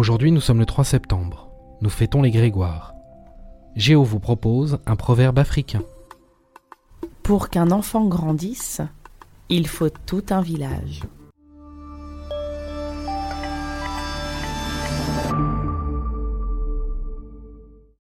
Aujourd'hui nous sommes le 3 septembre. Nous fêtons les Grégoires. Géo vous propose un proverbe africain. Pour qu'un enfant grandisse, il faut tout un village.